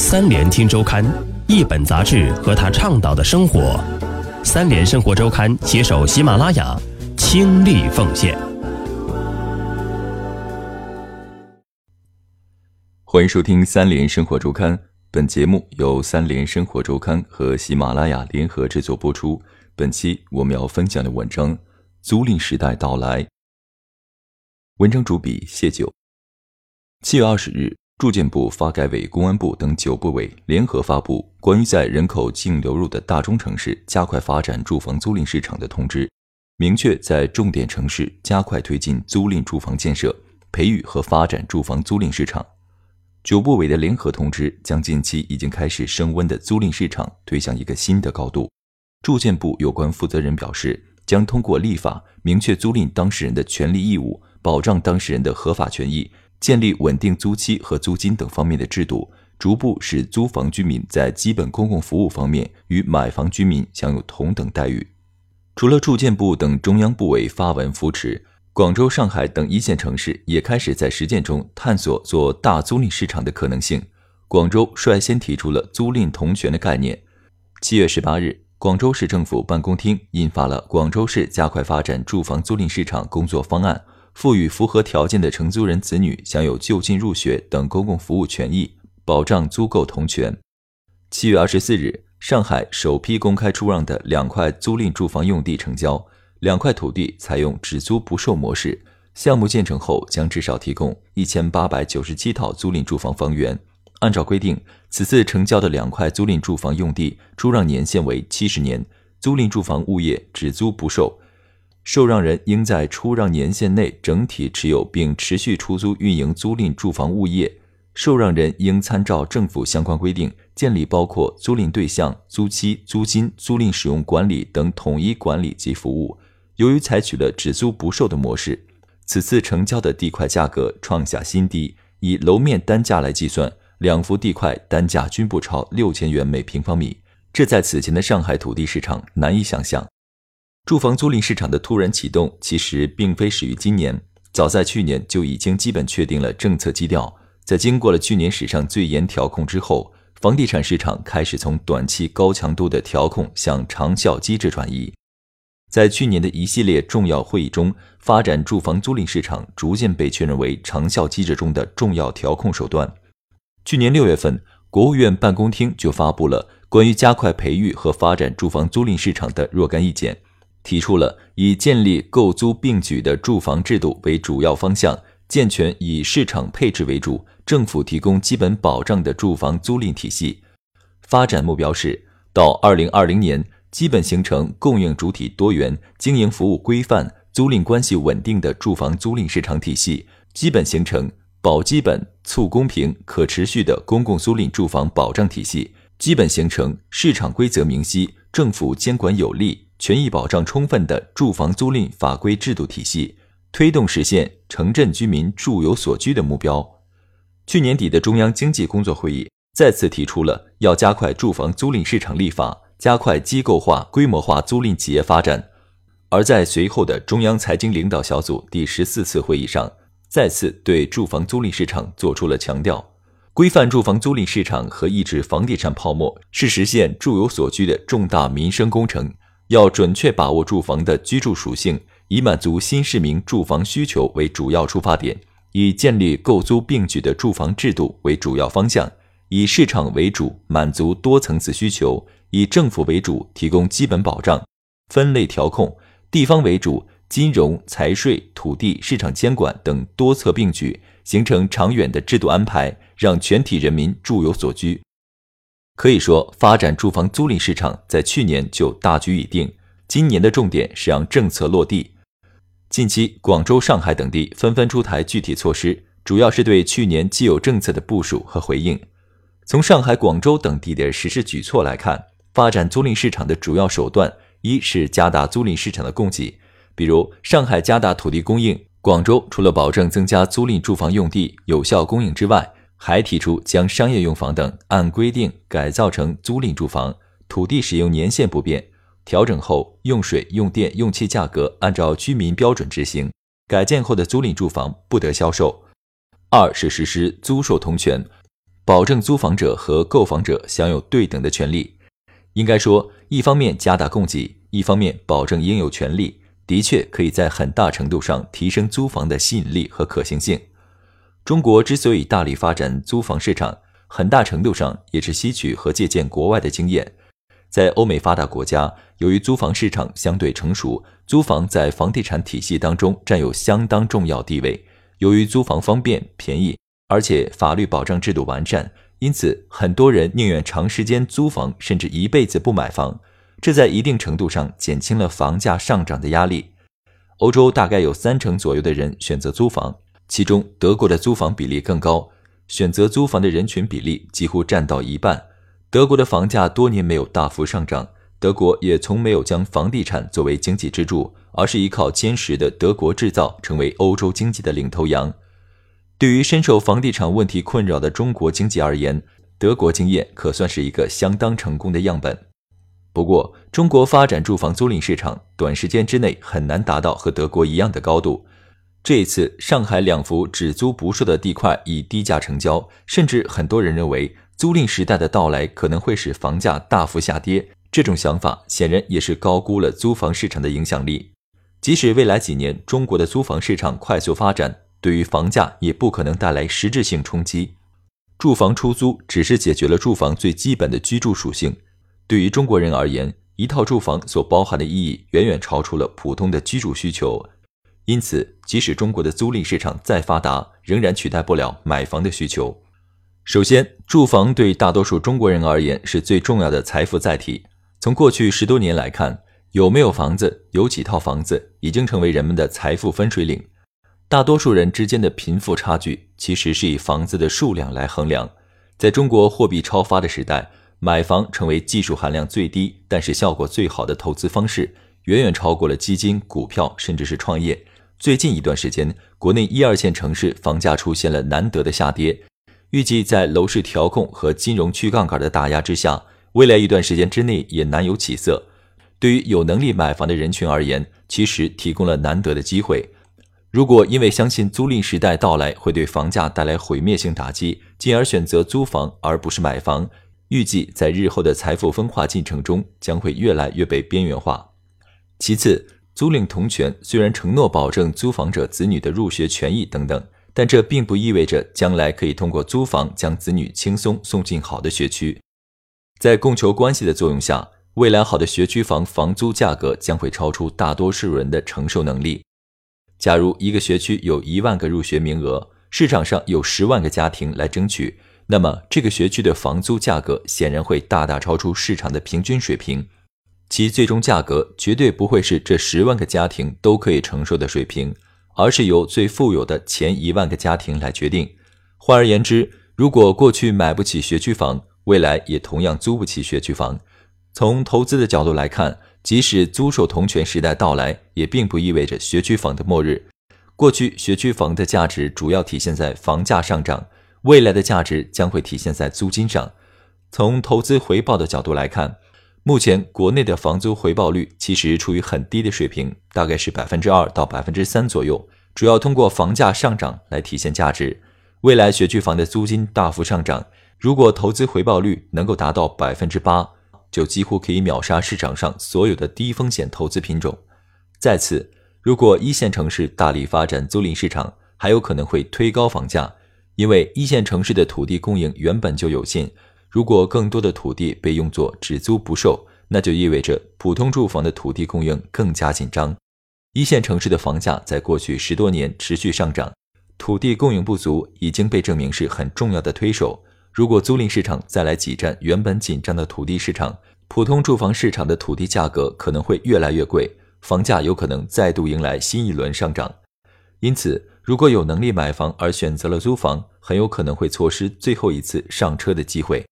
三联听周刊，一本杂志和他倡导的生活。三联生活周刊携手喜马拉雅，倾力奉献。欢迎收听三联生活周刊，本节目由三联生活周刊和喜马拉雅联合制作播出。本期我们要分享的文章《租赁时代到来》。文章主笔谢九。七月二十日，住建部、发改委、公安部等九部委联合发布《关于在人口净流入的大中城市加快发展住房租赁市场的通知》，明确在重点城市加快推进租赁住房建设，培育和发展住房租赁市场。九部委的联合通知将近期已经开始升温的租赁市场推向一个新的高度。住建部有关负责人表示，将通过立法明确租赁当事人的权利义务，保障当事人的合法权益。建立稳定租期和租金等方面的制度，逐步使租房居民在基本公共服务方面与买房居民享有同等待遇。除了住建部等中央部委发文扶持，广州、上海等一线城市也开始在实践中探索做大租赁市场的可能性。广州率先提出了租赁同权的概念。七月十八日，广州市政府办公厅印发了《广州市加快发展住房租赁市场工作方案》。赋予符合条件的承租人子女享有就近入学等公共服务权益，保障租购同权。七月二十四日，上海首批公开出让的两块租赁住房用地成交，两块土地采用只租不售模式，项目建成后将至少提供一千八百九十七套租赁住房房源。按照规定，此次成交的两块租赁住房用地出让年限为七十年，租赁住房物业只租不售。受让人应在出让年限内整体持有并持续出租运营租赁住房物业。受让人应参照政府相关规定，建立包括租赁对象、租期、租金、租赁使用管理等统一管理及服务。由于采取了只租不售的模式，此次成交的地块价格创下新低，以楼面单价来计算，两幅地块单价均不超六千元每平方米，这在此前的上海土地市场难以想象。住房租赁市场的突然启动，其实并非始于今年，早在去年就已经基本确定了政策基调。在经过了去年史上最严调控之后，房地产市场开始从短期高强度的调控向长效机制转移。在去年的一系列重要会议中，发展住房租赁市场逐渐被确认为长效机制中的重要调控手段。去年六月份，国务院办公厅就发布了关于加快培育和发展住房租赁市场的若干意见。提出了以建立购租并举的住房制度为主要方向，健全以市场配置为主、政府提供基本保障的住房租赁体系。发展目标是到二零二零年，基本形成供应主体多元、经营服务规范、租赁关系稳定的住房租赁市场体系；基本形成保基本、促公平、可持续的公共租赁住房保障体系；基本形成市场规则明晰、政府监管有力。权益保障充分的住房租赁法规制度体系，推动实现城镇居民住有所居的目标。去年底的中央经济工作会议再次提出了要加快住房租赁市场立法，加快机构化、规模化租赁企业发展。而在随后的中央财经领导小组第十四次会议上，再次对住房租赁市场作出了强调：规范住房租赁市场和抑制房地产泡沫是实现住有所居的重大民生工程。要准确把握住房的居住属性，以满足新市民住房需求为主要出发点，以建立购租并举的住房制度为主要方向，以市场为主满足多层次需求，以政府为主提供基本保障，分类调控，地方为主金融、财税、土地、市场监管等多策并举，形成长远的制度安排，让全体人民住有所居。可以说，发展住房租赁市场在去年就大局已定。今年的重点是让政策落地。近期，广州、上海等地纷纷出台具体措施，主要是对去年既有政策的部署和回应。从上海、广州等地的实施举措来看，发展租赁市场的主要手段一是加大租赁市场的供给，比如上海加大土地供应，广州除了保证增加租赁住房用地有效供应之外，还提出将商业用房等按规定改造成租赁住房，土地使用年限不变，调整后用水、用电、用气价格按照居民标准执行。改建后的租赁住房不得销售。二是实施租售同权，保证租房者和购房者享有对等的权利。应该说，一方面加大供给，一方面保证应有权利，的确可以在很大程度上提升租房的吸引力和可行性。中国之所以大力发展租房市场，很大程度上也是吸取和借鉴国外的经验。在欧美发达国家，由于租房市场相对成熟，租房在房地产体系当中占有相当重要地位。由于租房方便、便宜，而且法律保障制度完善。因此，很多人宁愿长时间租房，甚至一辈子不买房，这在一定程度上减轻了房价上涨的压力。欧洲大概有三成左右的人选择租房，其中德国的租房比例更高，选择租房的人群比例几乎占到一半。德国的房价多年没有大幅上涨，德国也从没有将房地产作为经济支柱，而是依靠坚实的德国制造成为欧洲经济的领头羊。对于深受房地产问题困扰的中国经济而言，德国经验可算是一个相当成功的样本。不过，中国发展住房租赁市场，短时间之内很难达到和德国一样的高度。这一次，上海两幅只租不售的地块以低价成交，甚至很多人认为租赁时代的到来可能会使房价大幅下跌。这种想法显然也是高估了租房市场的影响力。即使未来几年中国的租房市场快速发展，对于房价也不可能带来实质性冲击。住房出租只是解决了住房最基本的居住属性。对于中国人而言，一套住房所包含的意义远远超出了普通的居住需求。因此，即使中国的租赁市场再发达，仍然取代不了买房的需求。首先，住房对大多数中国人而言是最重要的财富载体。从过去十多年来看，有没有房子、有几套房子，已经成为人们的财富分水岭。大多数人之间的贫富差距其实是以房子的数量来衡量。在中国货币超发的时代，买房成为技术含量最低但是效果最好的投资方式，远远超过了基金、股票，甚至是创业。最近一段时间，国内一二线城市房价出现了难得的下跌。预计在楼市调控和金融去杠杆的打压之下，未来一段时间之内也难有起色。对于有能力买房的人群而言，其实提供了难得的机会。如果因为相信租赁时代到来会对房价带来毁灭性打击，进而选择租房而不是买房，预计在日后的财富分化进程中将会越来越被边缘化。其次，租赁同权虽然承诺保证租房者子女的入学权益等等，但这并不意味着将来可以通过租房将子女轻松送进好的学区。在供求关系的作用下，未来好的学区房房租价格将会超出大多数人的承受能力。假如一个学区有一万个入学名额，市场上有十万个家庭来争取，那么这个学区的房租价格显然会大大超出市场的平均水平，其最终价格绝对不会是这十万个家庭都可以承受的水平，而是由最富有的前一万个家庭来决定。换而言之，如果过去买不起学区房，未来也同样租不起学区房。从投资的角度来看。即使租售同权时代到来，也并不意味着学区房的末日。过去学区房的价值主要体现在房价上涨，未来的价值将会体现在租金上。从投资回报的角度来看，目前国内的房租回报率其实处于很低的水平，大概是百分之二到百分之三左右，主要通过房价上涨来体现价值。未来学区房的租金大幅上涨，如果投资回报率能够达到百分之八。就几乎可以秒杀市场上所有的低风险投资品种。再次，如果一线城市大力发展租赁市场，还有可能会推高房价，因为一线城市的土地供应原本就有限。如果更多的土地被用作只租不售，那就意味着普通住房的土地供应更加紧张。一线城市的房价在过去十多年持续上涨，土地供应不足已经被证明是很重要的推手。如果租赁市场再来挤占原本紧张的土地市场，普通住房市场的土地价格可能会越来越贵，房价有可能再度迎来新一轮上涨。因此，如果有能力买房而选择了租房，很有可能会错失最后一次上车的机会。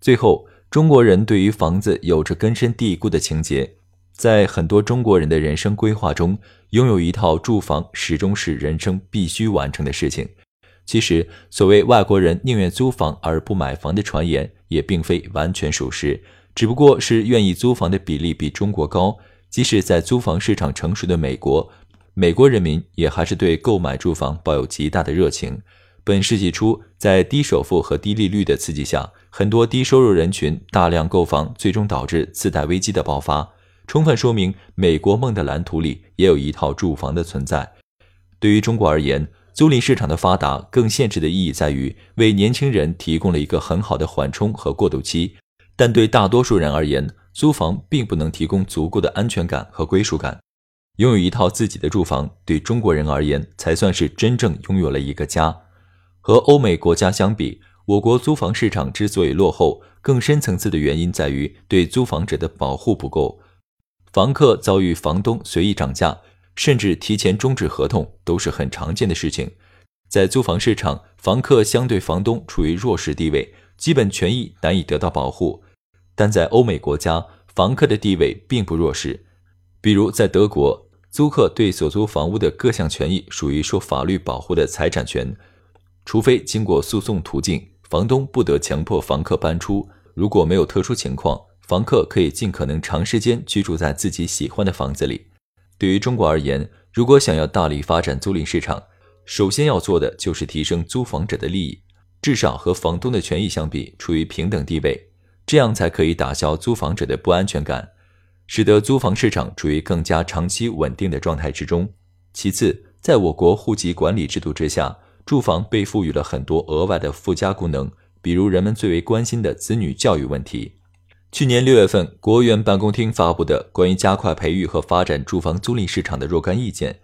最后，中国人对于房子有着根深蒂固的情结，在很多中国人的人生规划中，拥有一套住房始终是人生必须完成的事情。其实，所谓外国人宁愿租房而不买房的传言，也并非完全属实，只不过是愿意租房的比例比中国高。即使在租房市场成熟的美国，美国人民也还是对购买住房抱有极大的热情。本世纪初，在低首付和低利率的刺激下，很多低收入人群大量购房，最终导致次贷危机的爆发，充分说明美国梦的蓝图里也有一套住房的存在。对于中国而言，租赁市场的发达更现实的意义在于为年轻人提供了一个很好的缓冲和过渡期，但对大多数人而言，租房并不能提供足够的安全感和归属感。拥有一套自己的住房，对中国人而言才算是真正拥有了一个家。和欧美国家相比，我国租房市场之所以落后，更深层次的原因在于对租房者的保护不够。房客遭遇房东随意涨价，甚至提前终止合同，都是很常见的事情。在租房市场，房客相对房东处于弱势地位，基本权益难以得到保护。但在欧美国家，房客的地位并不弱势。比如在德国，租客对所租房屋的各项权益属于受法律保护的财产权。除非经过诉讼途径，房东不得强迫房客搬出。如果没有特殊情况，房客可以尽可能长时间居住在自己喜欢的房子里。对于中国而言，如果想要大力发展租赁市场，首先要做的就是提升租房者的利益，至少和房东的权益相比处于平等地位，这样才可以打消租房者的不安全感，使得租房市场处于更加长期稳定的状态之中。其次，在我国户籍管理制度之下。住房被赋予了很多额外的附加功能，比如人们最为关心的子女教育问题。去年六月份，国务院办公厅发布的关于加快培育和发展住房租赁市场的若干意见，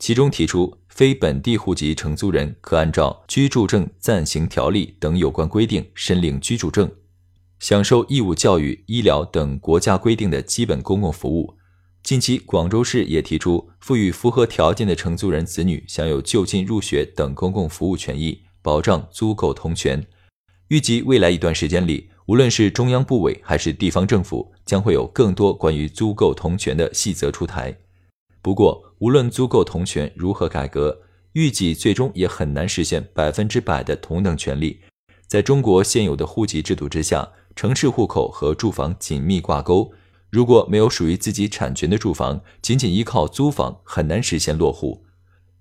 其中提出，非本地户籍承租人可按照居住证暂行条例等有关规定申领居住证，享受义务教育、医疗等国家规定的基本公共服务。近期，广州市也提出赋予符合条件的承租人子女享有就近入学等公共服务权益，保障租购同权。预计未来一段时间里，无论是中央部委还是地方政府，将会有更多关于租购同权的细则出台。不过，无论租购同权如何改革，预计最终也很难实现百分之百的同等权利。在中国现有的户籍制度之下，城市户口和住房紧密挂钩。如果没有属于自己产权的住房，仅仅依靠租房很难实现落户。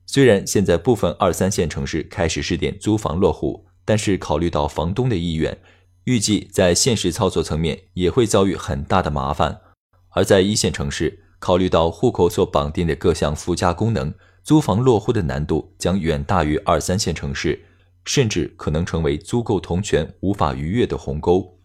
虽然现在部分二三线城市开始试点租房落户，但是考虑到房东的意愿，预计在现实操作层面也会遭遇很大的麻烦。而在一线城市，考虑到户口所绑定的各项附加功能，租房落户的难度将远大于二三线城市，甚至可能成为租购同权无法逾越的鸿沟。